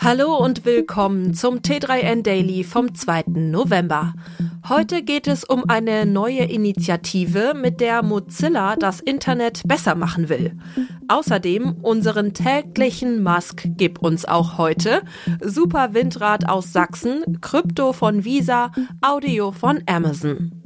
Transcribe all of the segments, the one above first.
Hallo und willkommen zum T3N Daily vom 2. November. Heute geht es um eine neue Initiative, mit der Mozilla das Internet besser machen will. Außerdem unseren täglichen Musk gib uns auch heute, Super Windrad aus Sachsen, Krypto von Visa, Audio von Amazon.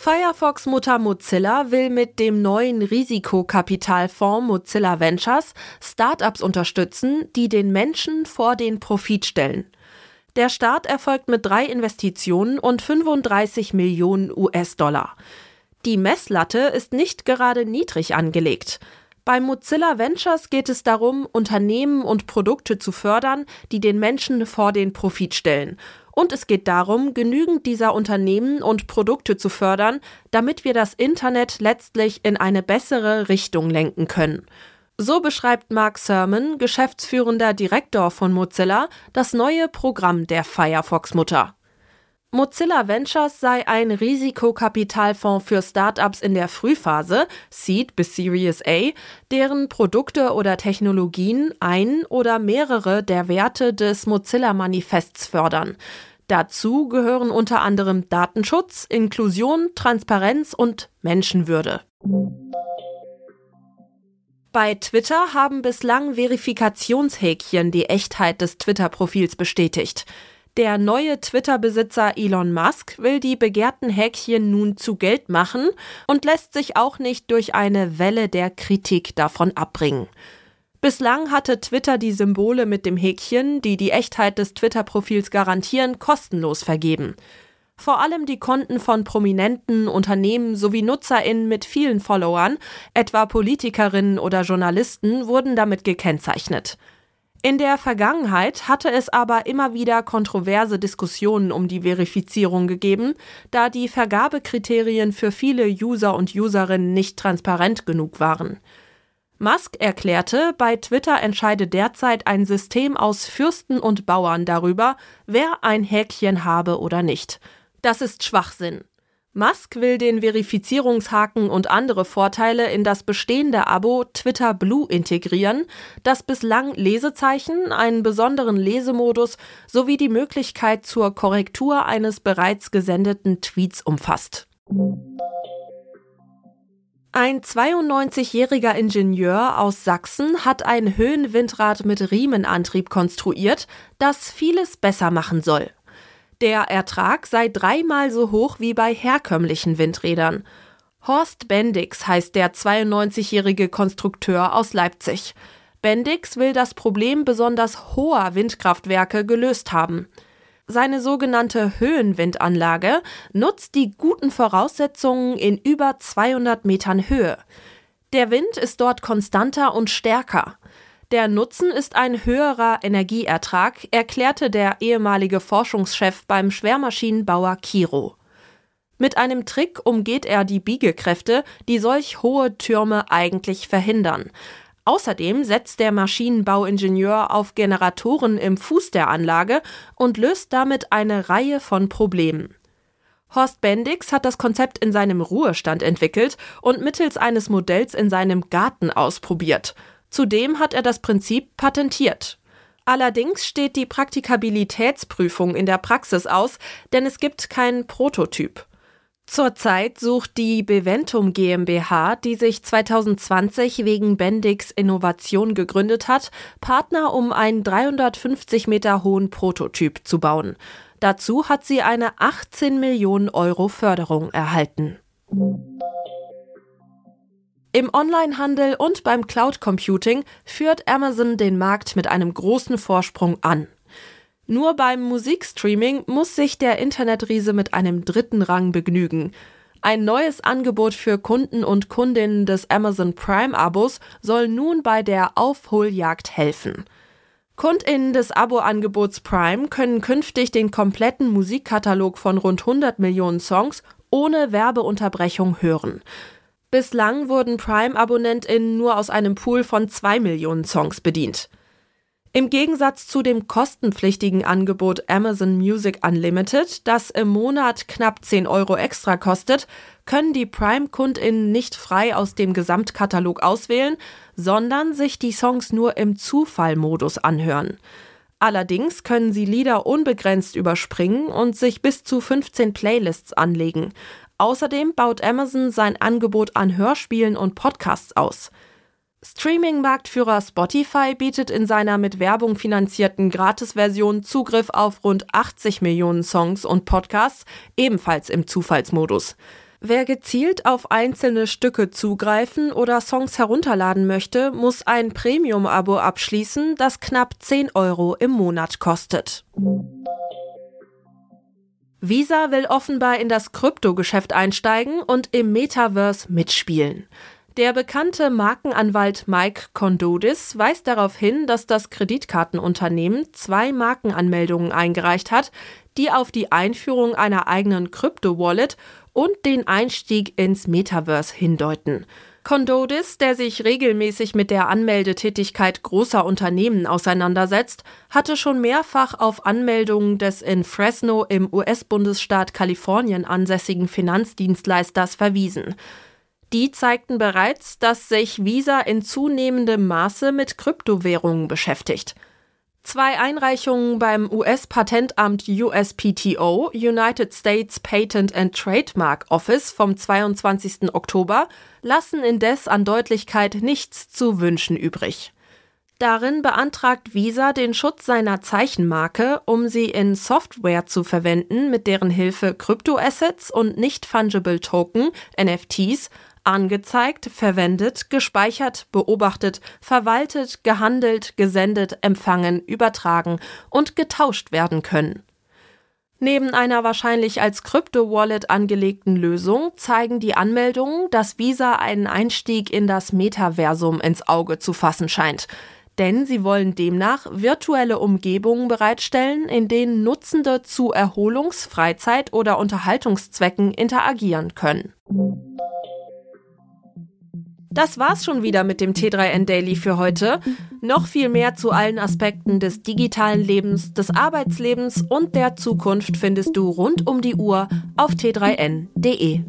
Firefox-Mutter Mozilla will mit dem neuen Risikokapitalfonds Mozilla Ventures Startups unterstützen, die den Menschen vor den Profit stellen. Der Start erfolgt mit drei Investitionen und 35 Millionen US-Dollar. Die Messlatte ist nicht gerade niedrig angelegt. Bei Mozilla Ventures geht es darum, Unternehmen und Produkte zu fördern, die den Menschen vor den Profit stellen und es geht darum, genügend dieser Unternehmen und Produkte zu fördern, damit wir das Internet letztlich in eine bessere Richtung lenken können. So beschreibt Mark Sermon, geschäftsführender Direktor von Mozilla, das neue Programm der Firefox-Mutter. Mozilla Ventures sei ein Risikokapitalfonds für Startups in der Frühphase, Seed bis Series A, deren Produkte oder Technologien ein oder mehrere der Werte des Mozilla-Manifests fördern. Dazu gehören unter anderem Datenschutz, Inklusion, Transparenz und Menschenwürde. Bei Twitter haben bislang Verifikationshäkchen die Echtheit des Twitter-Profils bestätigt. Der neue Twitter-Besitzer Elon Musk will die begehrten Häkchen nun zu Geld machen und lässt sich auch nicht durch eine Welle der Kritik davon abbringen. Bislang hatte Twitter die Symbole mit dem Häkchen, die die Echtheit des Twitter-Profils garantieren, kostenlos vergeben. Vor allem die Konten von prominenten Unternehmen sowie NutzerInnen mit vielen Followern, etwa Politikerinnen oder Journalisten, wurden damit gekennzeichnet. In der Vergangenheit hatte es aber immer wieder kontroverse Diskussionen um die Verifizierung gegeben, da die Vergabekriterien für viele User und Userinnen nicht transparent genug waren. Musk erklärte, bei Twitter entscheide derzeit ein System aus Fürsten und Bauern darüber, wer ein Häkchen habe oder nicht. Das ist Schwachsinn. Musk will den Verifizierungshaken und andere Vorteile in das bestehende Abo Twitter Blue integrieren, das bislang Lesezeichen, einen besonderen Lesemodus sowie die Möglichkeit zur Korrektur eines bereits gesendeten Tweets umfasst. Ein 92-jähriger Ingenieur aus Sachsen hat ein Höhenwindrad mit Riemenantrieb konstruiert, das vieles besser machen soll. Der Ertrag sei dreimal so hoch wie bei herkömmlichen Windrädern. Horst Bendix heißt der 92-jährige Konstrukteur aus Leipzig. Bendix will das Problem besonders hoher Windkraftwerke gelöst haben. Seine sogenannte Höhenwindanlage nutzt die guten Voraussetzungen in über 200 Metern Höhe. Der Wind ist dort konstanter und stärker. Der Nutzen ist ein höherer Energieertrag, erklärte der ehemalige Forschungschef beim Schwermaschinenbauer Kiro. Mit einem Trick umgeht er die Biegekräfte, die solch hohe Türme eigentlich verhindern. Außerdem setzt der Maschinenbauingenieur auf Generatoren im Fuß der Anlage und löst damit eine Reihe von Problemen. Horst Bendix hat das Konzept in seinem Ruhestand entwickelt und mittels eines Modells in seinem Garten ausprobiert. Zudem hat er das Prinzip patentiert. Allerdings steht die Praktikabilitätsprüfung in der Praxis aus, denn es gibt keinen Prototyp. Zurzeit sucht die Beventum GmbH, die sich 2020 wegen Bendix Innovation gegründet hat, Partner, um einen 350 Meter hohen Prototyp zu bauen. Dazu hat sie eine 18 Millionen Euro Förderung erhalten. Im Onlinehandel und beim Cloud Computing führt Amazon den Markt mit einem großen Vorsprung an. Nur beim Musikstreaming muss sich der Internetriese mit einem dritten Rang begnügen. Ein neues Angebot für Kunden und Kundinnen des Amazon Prime-Abos soll nun bei der Aufholjagd helfen. Kundinnen des Abo-Angebots Prime können künftig den kompletten Musikkatalog von rund 100 Millionen Songs ohne Werbeunterbrechung hören. Bislang wurden Prime-AbonnentInnen nur aus einem Pool von 2 Millionen Songs bedient. Im Gegensatz zu dem kostenpflichtigen Angebot Amazon Music Unlimited, das im Monat knapp 10 Euro extra kostet, können die Prime-KundInnen nicht frei aus dem Gesamtkatalog auswählen, sondern sich die Songs nur im Zufallmodus anhören. Allerdings können sie Lieder unbegrenzt überspringen und sich bis zu 15 Playlists anlegen. Außerdem baut Amazon sein Angebot an Hörspielen und Podcasts aus. Streaming-Marktführer Spotify bietet in seiner mit Werbung finanzierten Gratis-Version Zugriff auf rund 80 Millionen Songs und Podcasts, ebenfalls im Zufallsmodus. Wer gezielt auf einzelne Stücke zugreifen oder Songs herunterladen möchte, muss ein Premium-Abo abschließen, das knapp 10 Euro im Monat kostet. Visa will offenbar in das Kryptogeschäft einsteigen und im Metaverse mitspielen. Der bekannte Markenanwalt Mike Kondodis weist darauf hin, dass das Kreditkartenunternehmen zwei Markenanmeldungen eingereicht hat, die auf die Einführung einer eigenen Krypto-Wallet und den Einstieg ins Metaverse hindeuten. Kondodis, der sich regelmäßig mit der Anmeldetätigkeit großer Unternehmen auseinandersetzt, hatte schon mehrfach auf Anmeldungen des in Fresno im US-Bundesstaat Kalifornien ansässigen Finanzdienstleisters verwiesen. Die zeigten bereits, dass sich Visa in zunehmendem Maße mit Kryptowährungen beschäftigt. Zwei Einreichungen beim US-Patentamt USPTO, United States Patent and Trademark Office vom 22. Oktober, lassen indes an Deutlichkeit nichts zu wünschen übrig. Darin beantragt Visa den Schutz seiner Zeichenmarke, um sie in Software zu verwenden, mit deren Hilfe Kryptoassets und nicht fungible Token, NFTs, angezeigt, verwendet, gespeichert, beobachtet, verwaltet, gehandelt, gesendet, empfangen, übertragen und getauscht werden können. Neben einer wahrscheinlich als Krypto-Wallet angelegten Lösung zeigen die Anmeldungen, dass Visa einen Einstieg in das Metaversum ins Auge zu fassen scheint. Denn sie wollen demnach virtuelle Umgebungen bereitstellen, in denen Nutzende zu Erholungs-, Freizeit- oder Unterhaltungszwecken interagieren können. Das war's schon wieder mit dem T3N Daily für heute. Noch viel mehr zu allen Aspekten des digitalen Lebens, des Arbeitslebens und der Zukunft findest du rund um die Uhr auf t3n.de.